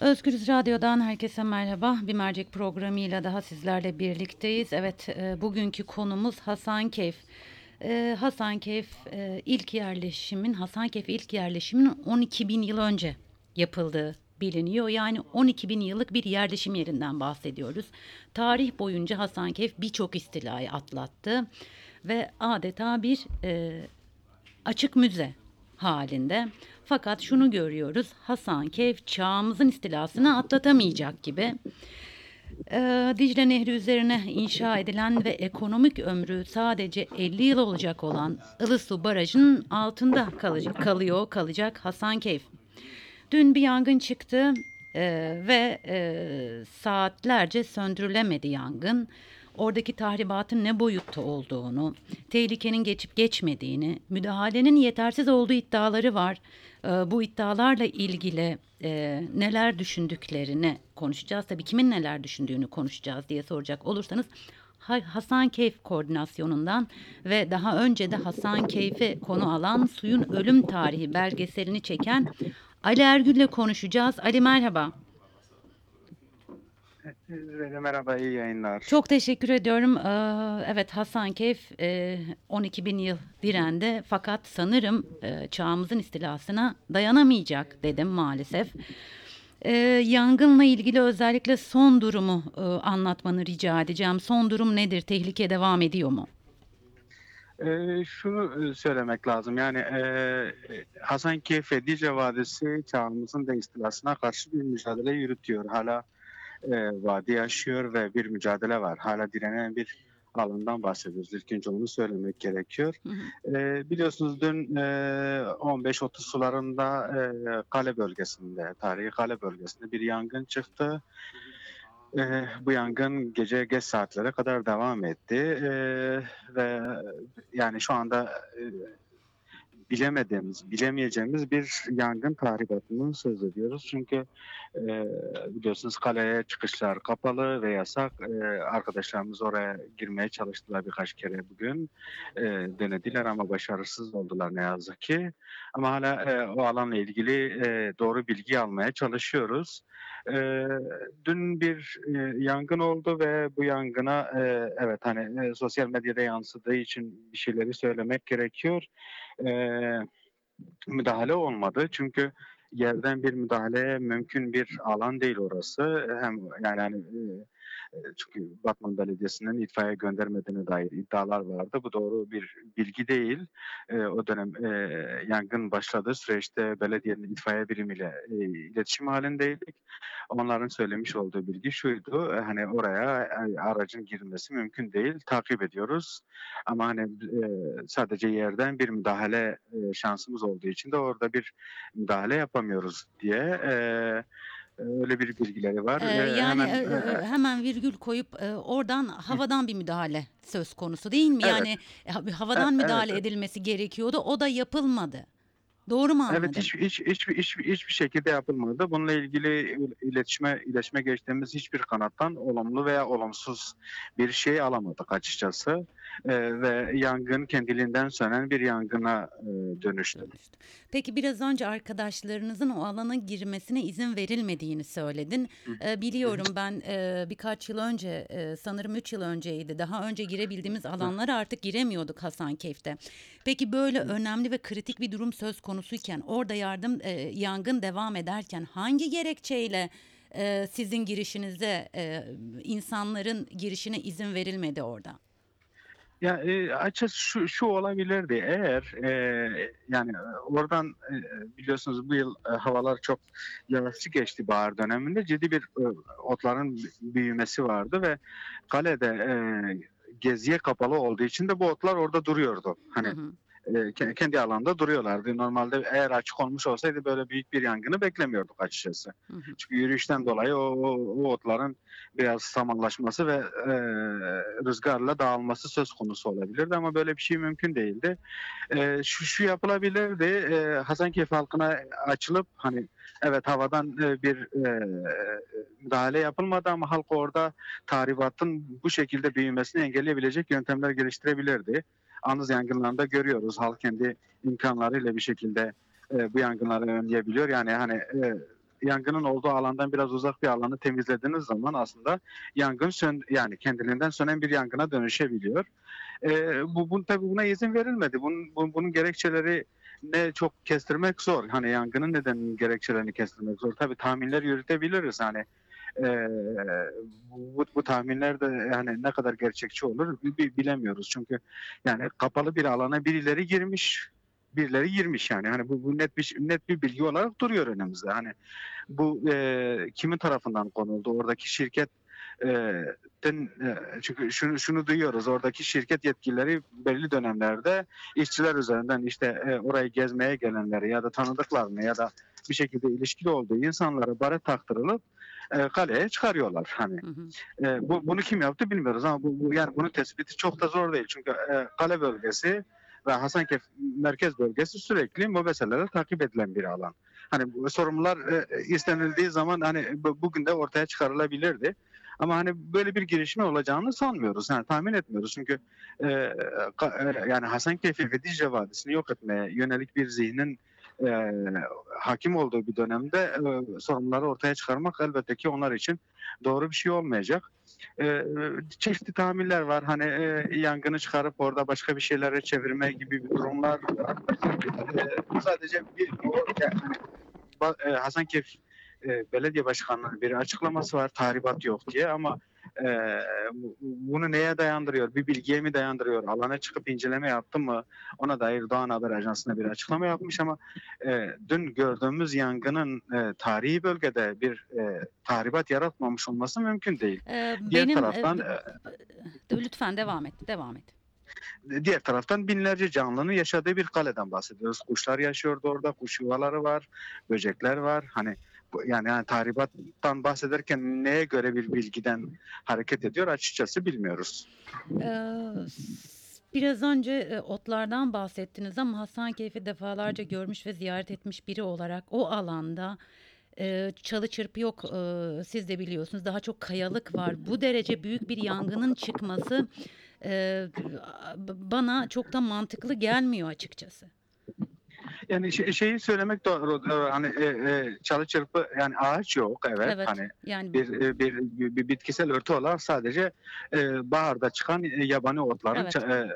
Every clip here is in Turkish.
Özgürüz Radyo'dan herkese merhaba. Bir mercek programıyla daha sizlerle birlikteyiz. Evet, e, bugünkü konumuz Hasankeyf. E, Hasankeyf e, ilk yerleşimin, Hasankeyf ilk yerleşimin 12 bin yıl önce yapıldığı biliniyor. Yani 12 bin yıllık bir yerleşim yerinden bahsediyoruz. Tarih boyunca Hasankeyf birçok istilayı atlattı ve adeta bir e, açık müze halinde. Fakat şunu görüyoruz. Hasankeyf çağımızın istilasını atlatamayacak gibi. Ee, Dicle Nehri üzerine inşa edilen ve ekonomik ömrü sadece 50 yıl olacak olan Ilısu Barajı'nın altında kalacak, kalıyor, kalacak Hasankeyf. Dün bir yangın çıktı e, ve e, saatlerce söndürülemedi yangın. Oradaki tahribatın ne boyutta olduğunu, tehlikenin geçip geçmediğini, müdahalenin yetersiz olduğu iddiaları var. E, bu iddialarla ilgili e, neler düşündüklerini konuşacağız. Tabii kimin neler düşündüğünü konuşacağız diye soracak olursanız Ha- Hasankeyf koordinasyonundan ve daha önce de Hasankeyf'i konu alan suyun ölüm tarihi belgeselini çeken Ali Ergül'le konuşacağız. Ali merhaba. Size merhaba, iyi yayınlar. Çok teşekkür ediyorum. Ee, evet Hasankeyf e, 12 bin yıl direndi fakat sanırım e, çağımızın istilasına dayanamayacak dedim maalesef. Ee, yangınla ilgili özellikle son durumu e, anlatmanı rica edeceğim. Son durum nedir? Tehlike devam ediyor mu? Ee, şunu e, söylemek lazım, yani e, Hasankeyf ve Dicle Vadisi çağımızın da istilasına karşı bir mücadele yürütüyor. Hala e, vadi yaşıyor ve bir mücadele var. Hala direnen bir alandan bahsediyoruz. İlk önce onu söylemek gerekiyor. Hı hı. E, biliyorsunuz dün e, 15-30 sularında e, kale bölgesinde, tarihi kale bölgesinde bir yangın çıktı. E, bu yangın gece geç saatlere kadar devam etti E, ve yani şu anda e, bilemediğimiz, bilemeyeceğimiz bir yangın tahribatından söz ediyoruz. Çünkü e, biliyorsunuz kaleye çıkışlar kapalı ve yasak. E, arkadaşlarımız oraya girmeye çalıştılar birkaç kere bugün. E, denediler ama başarısız oldular ne yazık ki. Ama hala e, o alanla ilgili e, doğru bilgi almaya çalışıyoruz. E, dün bir e, yangın oldu ve bu yangına e, evet hani e, sosyal medyada yansıdığı için bir şeyleri söylemek gerekiyor. E, müdahale olmadı çünkü yerden bir müdahale mümkün bir alan değil orası. Hem yani hani e, çünkü Batman Belediyesi'nin itfaiye göndermediğine dair iddialar vardı. Bu doğru bir bilgi değil. E, o dönem e, yangın başladığı süreçte belediyenin itfaiye birimiyle e, iletişim halindeydik. Onların söylemiş olduğu bilgi şuydu. e, Hani oraya aracın girmesi mümkün değil. Takip ediyoruz. Ama hani sadece yerden bir müdahale şansımız olduğu için de orada bir müdahale yapamıyoruz diye öyle bir bilgileri var. Ee, E, yani hemen, e, e, e, hemen virgül koyup e, oradan havadan bir müdahale söz konusu değil mi? Evet. Yani e, ha- havadan müdahale evet. edilmesi gerekiyordu. O da yapılmadı. Doğru mu anladım? Evet hiç, hiç, hiçbir, hiçbir, hiçbir şekilde yapılmadı. Bununla ilgili iletişime iletişime geçtiğimiz hiçbir kanattan olumlu veya olumsuz bir şey alamadık açıkçası. E, ve yangın kendiliğinden sönen bir yangına e, dönüştü. Peki biraz önce arkadaşlarınızın o alana girmesine izin verilmediğini söyledin. Ee, biliyorum ben e, birkaç yıl önce e, sanırım 3 yıl önceydi. Daha önce girebildiğimiz alanlara artık giremiyorduk Hasankeyf'te. Peki böyle önemli ve kritik bir durum söz konusuyken orada yardım e, yangın devam ederken hangi gerekçeyle e, sizin girişinize e, insanların girişine izin verilmedi orada? Ya e, açıkçası şu, şu olabilirdi eğer e, yani oradan e, biliyorsunuz bu yıl e, havalar çok yağışlı geçti bahar döneminde ciddi bir e, otların büyümesi vardı ve kalede e, geziye kapalı olduğu için de bu otlar orada duruyordu. Hani Hı hı. E, ke- kendi alanda duruyorlardı. Normalde eğer açık olmuş olsaydı böyle büyük bir yangını beklemiyorduk açıkçası. Hı hı. Çünkü yürüyüşten dolayı o, o, o otların biraz samanlaşması ve e, rüzgarla dağılması söz konusu olabilirdi ama böyle bir şey mümkün değildi. E, şu, şu yapılabilirdi. E, Hasankeyf halkına açılıp hani evet havadan e, bir e, müdahale yapılmadı ama halk orada tahribatın bu şekilde büyümesini engelleyebilecek yöntemler geliştirebilirdi. Anız yangınlarında görüyoruz. Halk kendi imkanlarıyla bir şekilde e, bu yangınları önleyebiliyor. Yani hani e, yangının olduğu alandan biraz uzak bir alanı temizlediğiniz zaman aslında yangın sön yani kendiliğinden sönen bir yangına dönüşebiliyor. E, bu, bu tabii buna izin verilmedi. Bunun, bu- bunun gerekçeleri ne çok kestirmek zor. Hani yangının nedeninin gerekçelerini kestirmek zor. Tabii tahminler yürütebiliriz. Hani e, bu, bu tahminler de yani ne kadar gerçekçi olur bi- bi- bilemiyoruz. Çünkü yani kapalı bir alana birileri girmiş birileri girmiş yani. Hani bu, bu net bir net bir bilgi olarak duruyor önümüzde. Hani bu e, kimin tarafından konuldu? Oradaki şirket e, den- e, çünkü şunu şunu duyuyoruz. Oradaki şirket yetkilileri belli dönemlerde işçiler üzerinden işte e, orayı gezmeye gelenleri ya da tanıdıklarını ya da bir şekilde ilişkili olduğu insanlara baret taktırılıp e, kaleye çıkarıyorlar hani Hı hı. e, bu, bunu kim yaptı bilmiyoruz ama bu, bu- yani bunun tespiti çok da zor değil. Çünkü e, kale bölgesi ve Hasankeyf merkez bölgesi sürekli bu meseleler takip edilen bir alan. Hani bu sorumlular e, istenildiği zaman hani bu- bugün de ortaya çıkarılabilirdi. Ama hani böyle bir girişimi olacağını sanmıyoruz. Yani tahmin etmiyoruz. Çünkü e, ka- e, yani Hasankeyf'i ve Dicle Vadisi'ni yok etmeye yönelik bir zihnin e, hakim olduğu bir dönemde e, sorunları ortaya çıkarmak elbette ki onlar için doğru bir şey olmayacak. Ee, çeşitli tahminler var. Hani e, yangını çıkarıp orada başka bir şeylere çevirme gibi bir durumlar. Ee, sadece bir yani, e, Hasankeyf e, Belediye Başkanı'nın bir açıklaması var tahribat yok diye ama e, bu- bunu neye dayandırıyor? Bir bilgiye mi dayandırıyor? Alana çıkıp inceleme yaptı mı? Ona dair Doğan Haber Ajansı'na bir açıklama yapmış ama e, dün gördüğümüz yangının e, tarihi bölgede bir e, tahribat yaratmamış olması mümkün değil. Ee, Diğer benim e, taraftan b- lütfen devam et, devam et. e, diğer taraftan binlerce canlının yaşadığı bir kaleden bahsediyoruz. Kuşlar yaşıyordu orada, kuş yuvaları var, böcekler var. Hani yani, yani tahribattan bahsederken neye göre bir bilgiden hareket ediyor açıkçası bilmiyoruz. Ee, biraz önce e, otlardan bahsettiniz ama Hasankeyf'i defalarca görmüş ve ziyaret etmiş biri olarak o alanda e, çalı çırpı yok. e, siz de biliyorsunuz. Daha çok kayalık var. Bu derece büyük bir yangının çıkması bana çok da mantıklı gelmiyor açıkçası. Yani şey- şeyi söylemek doğru. Hani e, e, çalı çırpı yani ağaç yok evet. Evet. Hani Yani bir, e, bir, bir, bir bitkisel örtü olarak sadece e, baharda çıkan e, yabani otların Evet. e,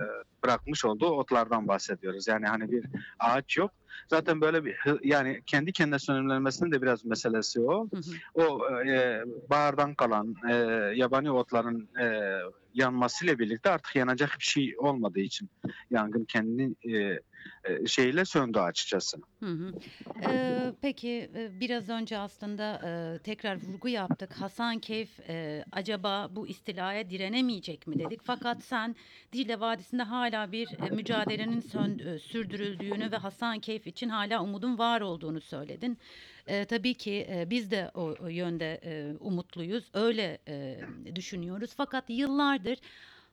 bırakmış olduğu otlardan bahsediyoruz. Yani hani bir ağaç yok. Zaten böyle bir yani kendi kendine sönümlenmesinin de biraz meselesi o. Hı hı. O e, bahardan kalan e, yabani otların e, yanmasıyla birlikte artık yanacak bir şey olmadığı için yangın kendi e, e, şeyle söndü açıkçası. Hı hı. Ee, peki e, biraz önce aslında e, tekrar vurgu yaptık. Hasankeyf e, acaba bu istilaya direnemeyecek mi dedik. Fakat sen Dicle Vadisi'nde hala bir e, mücadelenin sön- e, sürdürüldüğünü ve Hasankeyf için hala umudun var olduğunu söyledin. E, tabii ki e, biz de o, o yönde e, umutluyuz. Öyle e, düşünüyoruz. Fakat yıllardır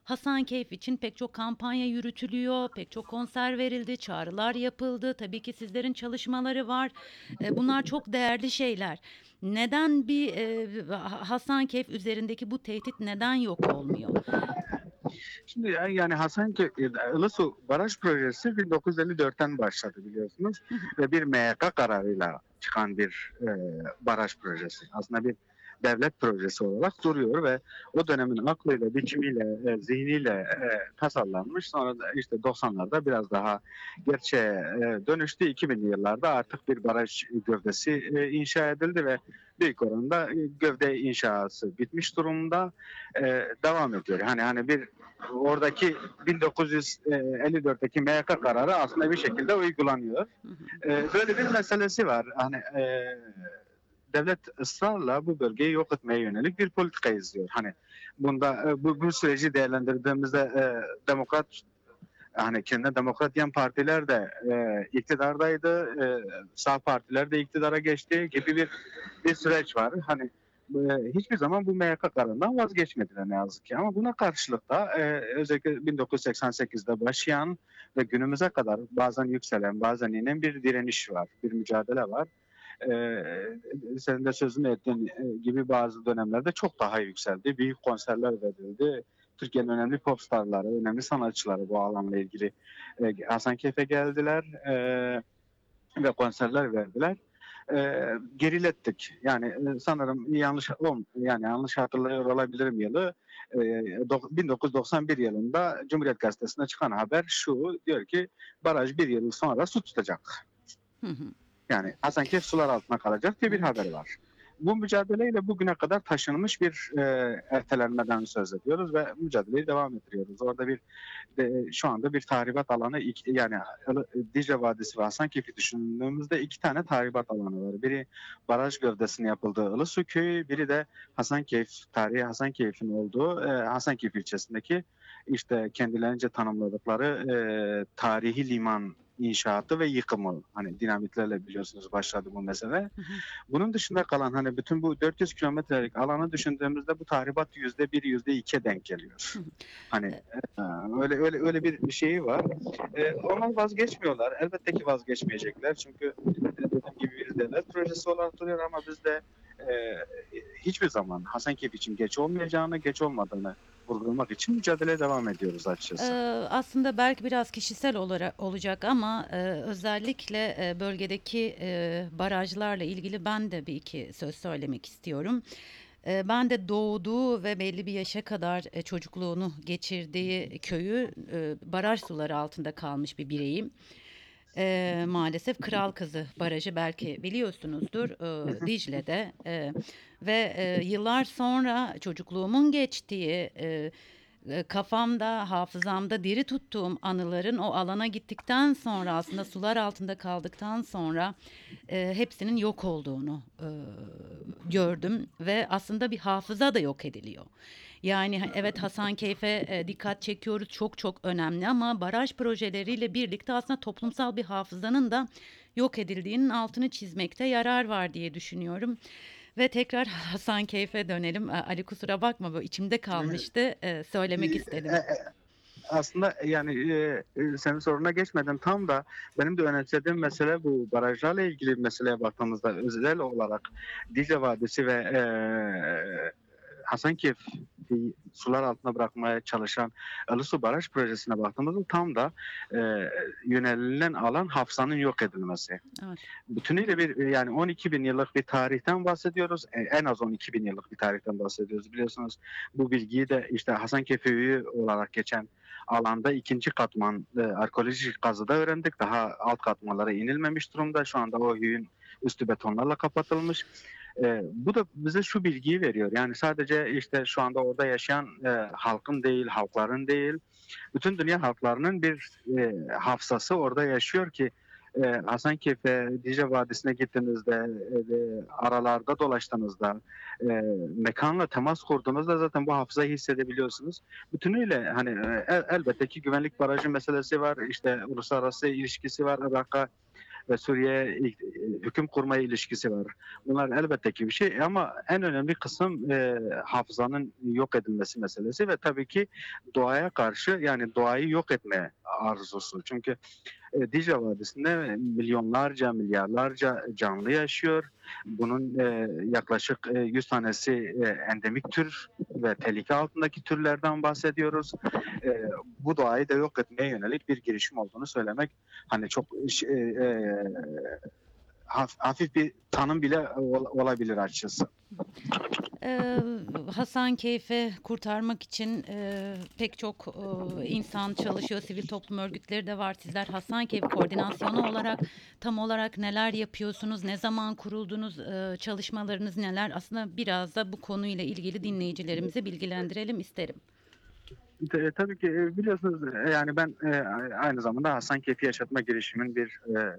Hasankeyf için pek çok kampanya yürütülüyor, pek çok konser verildi, çağrılar yapıldı. Tabii ki sizlerin çalışmaları var. E, bunlar çok değerli şeyler. Neden bir e, Ha- Hasankeyf üzerindeki bu tehdit neden yok olmuyor? Şimdi yani- yani Hasankeyf Ilısu Baraj Projesi 1954'ten başladı biliyorsunuz ve bir MYK kararıyla çıkan bir e, baraj projesi. Aslında bir devlet projesi olarak duruyor ve o dönemin aklıyla, biçimiyle, e, zihniyle e, tasarlanmış. Sonra da işte 90'larda biraz daha gerçeğe e, dönüştü. 2000'li yıllarda artık bir baraj gövdesi e, inşa edildi ve büyük oranda e, gövde inşası bitmiş durumda e, devam ediyor. Hani hani bir oradaki 1954'teki MYK kararı aslında bir şekilde uygulanıyor. E, böyle bir meselesi var. Hani e, devlet ısrarla bu bölgeyi yok etmeye yönelik bir politika izliyor. Hani bunda e, bu, bu süreci değerlendirdiğimizde e, demokrat hani kendine demokrat diyen partiler de e, iktidardaydı. E, sağ partiler de iktidara geçti gibi bir bir süreç var. Hani e, hiçbir zaman bu MYK kararından vazgeçmediler ne yazık ki. Ama buna karşılık da e, özellikle 1988'de başlayan ve günümüze kadar bazen yükselen, bazen inen bir direniş var, bir mücadele var. Ee, senin de sözünü ettiğin e, gibi bazı dönemlerde çok daha yükseldi. Büyük konserler verildi. Türkiye'nin önemli popstarları, önemli sanatçıları bu alanla ilgili e, Hasankeyf'e geldiler e, ve konserler verdiler. e, gerilettik. Yani e, sanırım yanlış yani yanlış hatırlıyor olabilirim yılı. E, dok- 1991 yılında Cumhuriyet Gazetesi'ne çıkan haber şu diyor ki baraj bir yıl sonra su tutacak. Hı hı. Yani Hasankeyf sular altına kalacak diye bir haber var. Bu mücadeleyle bugüne kadar taşınmış bir e, ertelenmeden söz ediyoruz ve mücadeleyi devam ettiriyoruz. Orada bir de, şu anda bir tahribat alanı iki- yani Dicle Vadisi ve Hasankeyf'i düşündüğümüzde iki tane tahribat alanı var. Biri baraj gövdesinin yapıldığı Ilısu Köyü, biri de Hasankeyf, tarihi Hasankeyf'in olduğu e, Hasankeyf ilçesindeki işte kendilerince tanımladıkları e, tarihi liman inşaatı ve yıkımı hani dinamitlerle biliyorsunuz başladı bu mesele. Hı hı. Bunun dışında kalan hani bütün bu 400 kilometrelik alanı düşündüğümüzde bu tahribat yüzde bir yüzde ikiye denk geliyor. Hı hı. Hani e, öyle öyle öyle bir şeyi var. E, onlar vazgeçmiyorlar. Elbette ki vazgeçmeyecekler çünkü dediğim gibi bir devlet projesi olarak duruyor ama biz de e, hiçbir zaman Hasankeyf için geç olmayacağını, geç olmadığını vurgulamak için mücadeleye devam ediyoruz açıkçası. Ee, aslında belki biraz kişisel olarak olacak ama e, özellikle e, bölgedeki e, barajlarla ilgili ben de bir iki söz söylemek istiyorum. E, ben de doğduğu ve belli bir yaşa kadar e, çocukluğunu geçirdiği köyü e, baraj suları altında kalmış bir bireyim. E, maalesef Kral Kızı Barajı belki biliyorsunuzdur e, Dicle'de E, ve e, yıllar sonra çocukluğumun geçtiği e, kafamda, hafızamda diri tuttuğum anıların o alana gittikten sonra aslında sular altında kaldıktan sonra e, hepsinin yok olduğunu e, gördüm ve aslında bir hafıza da yok ediliyor. Yani evet Hasankeyf'e e, dikkat çekiyoruz çok çok önemli ama baraj projeleriyle birlikte aslında toplumsal bir hafızanın da yok edildiğinin altını çizmekte yarar var diye düşünüyorum. Ve tekrar Hasankeyf'e dönelim. A- Ali kusura bakma bu içimde kalmıştı. E, söylemek istedim. E, e, Aslında yani e, e, senin soruna geçmeden tam da benim de önemsediğim mesele bu barajlarla ilgili meseleye baktığımızda özel olarak Dicle Vadisi ve e, Hasankeyf'i sular altına bırakmaya çalışan Ilısu Baraj projesine baktığımızda tam da e, yönelilen alan hafızanın yok edilmesi. Evet. Bütünüyle bir yani 12 bin yıllık bir tarihten bahsediyoruz. E, En az 12 bin yıllık bir tarihten bahsediyoruz. Biliyorsunuz bu bilgiyi de işte Hasankeyf Höyüğü olarak geçen alanda ikinci katman e, arkeolojik kazıda öğrendik. Daha alt katmanlara inilmemiş durumda. Şu anda o höyüğün üstü betonlarla kapatılmış. E, bu da bize şu bilgiyi veriyor. Yani sadece işte şu anda orada yaşayan e, halkın değil, halkların değil, bütün dünya halklarının bir e, hafızası orada yaşıyor ki e, Hasankeyf'e, Dicle Vadisi'ne gittiğinizde, e, aralarda dolaştığınızda, e, mekanla temas kurduğunuzda zaten bu hafızayı hissedebiliyorsunuz. Bütünüyle hani e, el- elbette ki güvenlik barajı meselesi var, işte uluslararası ilişkisi var, Irak'a ve Suriye'ye ilk- e, hüküm kurmaya ilişkisi var. Bunlar elbette ki bir şey ama en önemli kısım e, hafızanın yok edilmesi meselesi ve tabii ki doğaya karşı yani doğayı yok etme arzusu. Çünkü e, Dicle Vadisi'nde milyonlarca, milyarlarca canlı yaşıyor. Bunun e, yaklaşık e, 100 tanesi e, endemik tür ve tehlike altındaki türlerden bahsediyoruz. E, bu doğayı da yok etmeye yönelik bir girişim olduğunu söylemek hani çok e, e, haf- hafif bir tanım bile ol- olabilir açıkçası. Ee, Hasankeyf'i kurtarmak için e, pek çok e, insan çalışıyor, sivil toplum örgütleri de var. Sizler Hasankeyf koordinasyonu olarak tam olarak neler yapıyorsunuz, ne zaman kuruldunuz, e, çalışmalarınız neler? Aslında biraz da bu konuyla ilgili dinleyicilerimizi bilgilendirelim isterim. Tabii ki biliyorsunuz yani ben e, aynı zamanda Hasankeyf'i yaşatma girişimin bir e,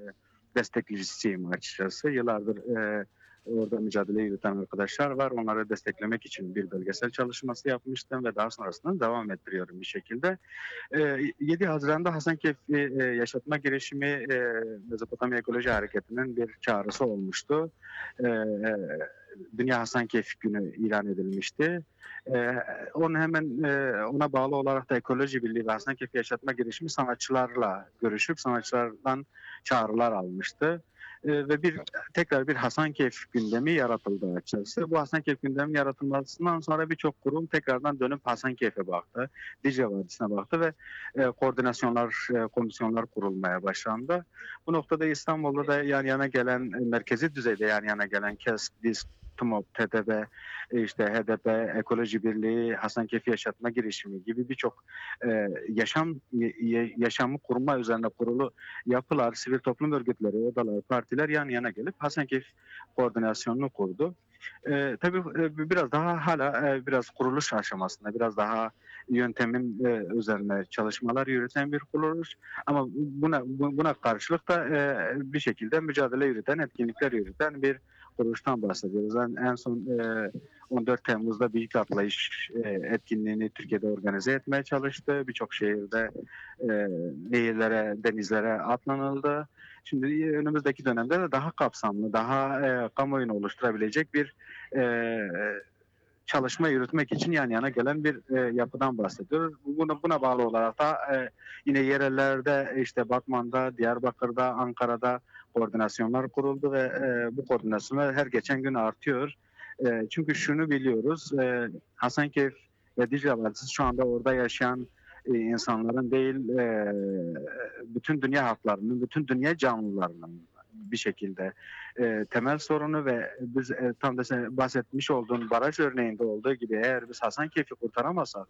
destekleyicisiyim açıkçası. Yıllardır e, orada mücadele yürüten arkadaşlar var. Onları desteklemek için bir belgesel çalışması yapmıştım ve daha sonrasında devam ettiriyorum bir şekilde. E, 7 Haziran'da Hasankeyf'i e, yaşatma girişimi e, Mezopotamya Ekoloji Hareketi'nin bir çağrısı olmuştu. E, e, Dünya Hasankeyf Günü ilan edilmişti. Ee, onun hemen ona bağlı olarak da Ekoloji Birliği ve Hasankeyf Yaşatma girişimi sanatçılarla görüşüp sanatçılardan çağrılar almıştı. E, ve bir tekrar bir Hasankeyf gündemi yaratıldı açıkçası. Bu Hasankeyf gündeminin yaratılmasından sonra birçok kurum tekrardan dönüp Hasankeyf'e baktı. Dicle Vadisi'ne baktı ve e, koordinasyonlar, e, komisyonlar kurulmaya başlandı. Bu noktada İstanbul'da da yan yana gelen, e, merkezi düzeyde yan yana gelen KESK, DİSK, TMOB, TTB, e, işte HDP, Ekoloji Birliği, Hasankeyf Yaşatma Girişimi gibi birçok e, yaşam y- yaşamı kurma üzerine kurulu yapılar, sivil toplum örgütleri, odalar, partiler yan yana gelip Hasankeyf koordinasyonunu kurdu. E, tabii e, biraz daha hala e, biraz kuruluş aşamasında, biraz daha yöntemin e, üzerine çalışmalar yürüten bir kuruluş. Ama buna bu- buna karşılık da e, bir şekilde mücadele yürüten, etkinlikler yürüten bir kuruluştan bahsediyoruz. En, en son e, 14 Temmuz'da Büyük Atlayış e, etkinliğini Türkiye'de organize etmeye çalıştı. Birçok şehirde e, nehirlere, denizlere atlanıldı. Şimdi önümüzdeki dönemde de daha kapsamlı, daha e, kamuoyunu oluşturabilecek bir e, çalışma yürütmek için yan yana gelen bir e, yapıdan bahsediyoruz. Buna, buna bağlı olarak da e, yine yerellerde işte Batman'da, Diyarbakır'da, Ankara'da koordinasyonlar kuruldu ve e, bu koordinasyonlar her geçen gün artıyor. E, çünkü şunu biliyoruz, e, Hasankeyf ve Dicle Vadisi şu anda orada yaşayan e, insanların değil, e, bütün dünya halklarının, bütün dünya canlılarının bir şekilde e, temel sorunu ve biz e, tam da sen bahsetmiş olduğun baraj örneğinde olduğu gibi eğer biz Hasankeyf'i kurtaramazsak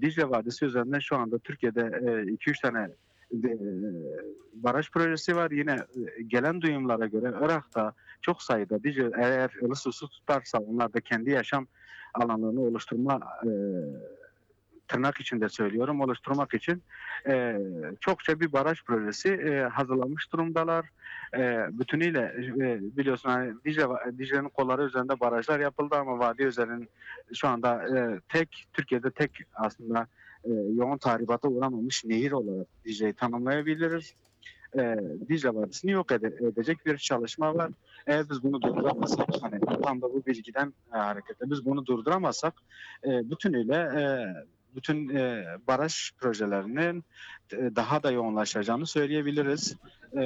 Dicle Vadisi üzerinde şu anda Türkiye'de 2-3 tane e, baraj projesi var. Yine e, gelen duyumlara göre Irak'ta çok sayıda Dicle eğer ılısı su tutarsa onlar da kendi yaşam alanlarını oluşturma e, tırnak içinde söylüyorum oluşturmak için e, çokça bir baraj projesi e, hazırlanmış durumdalar. E, bütünüyle e, biliyorsun hani Dicle, Dicle'nin kolları üzerinde barajlar yapıldı ama vadi üzerinin şu anda e, tek Türkiye'de tek aslında e, yoğun tahribata uğramamış nehir olarak Dicle'yi tanımlayabiliriz. E, Dicle Vadisi'ni yok ede- edecek bir çalışma var. Eğer biz bunu durduramazsak, hani tam da bu bilgiden e, hareketle biz bunu durduramazsak e, bütünüyle e, bütün e, baraj projelerinin e, daha da yoğunlaşacağını söyleyebiliriz. E,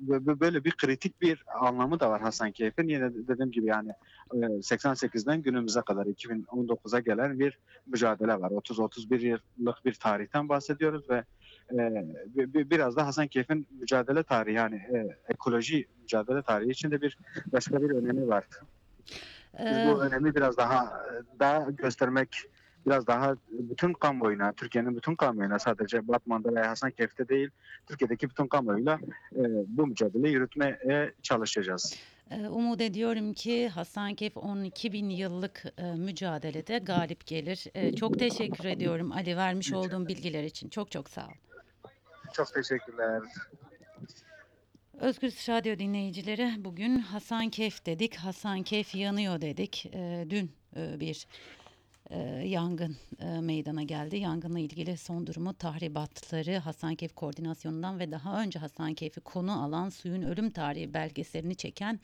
böyle bir kritik bir anlamı da var Hasankeyf'in. Yine de- dediğim gibi yani e, 88'den günümüze kadar 2019'a gelen bir mücadele var. 30-31 yıllık bir tarihten bahsediyoruz ve e, bi- bi- biraz da Hasankeyf'in mücadele tarihi yani e, ekoloji mücadele tarihi içinde bir başka bir önemi var. Biz Ee, bu önemi biraz daha daha göstermek biraz daha bütün kamuoyuna, Türkiye'nin bütün kamuoyuna sadece Batman'da veya Hasankeyf'te değil, Türkiye'deki bütün kamuoyuyla e, bu mücadeleyi yürütmeye çalışacağız. e, umut ediyorum ki Hasankeyf 12 bin yıllık e, mücadelede galip gelir. E, çok teşekkür ediyorum Ali vermiş olduğum bilgiler için. Çok çok sağ ol. Çok teşekkürler. Özgür Radyo dinleyicileri bugün Hasankeyf dedik. Hasankeyf yanıyor dedik. Dün bir e, yangın e, meydana geldi. Yangınla ilgili son durumu tahribatları Hasankeyf koordinasyonundan ve daha önce Hasankeyf'i konu alan suyun ölüm tarihi belgeselini çeken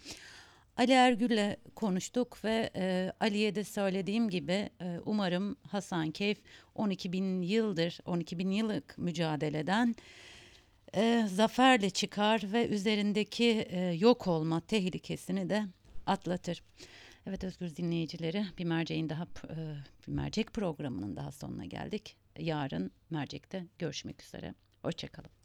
Ali Ergül'le konuştuk ve e, Ali'ye de söylediğim gibi e, umarım Hasankeyf 12 bin yıldır 12 bin yıllık mücadeleden e, zaferle çıkar ve üzerindeki e, yok olma tehlikesini de atlatır. Evet Özgür dinleyicileri bir merceğin daha e, bir mercek programının daha sonuna geldik. Yarın mercekte görüşmek üzere. Hoşçakalın.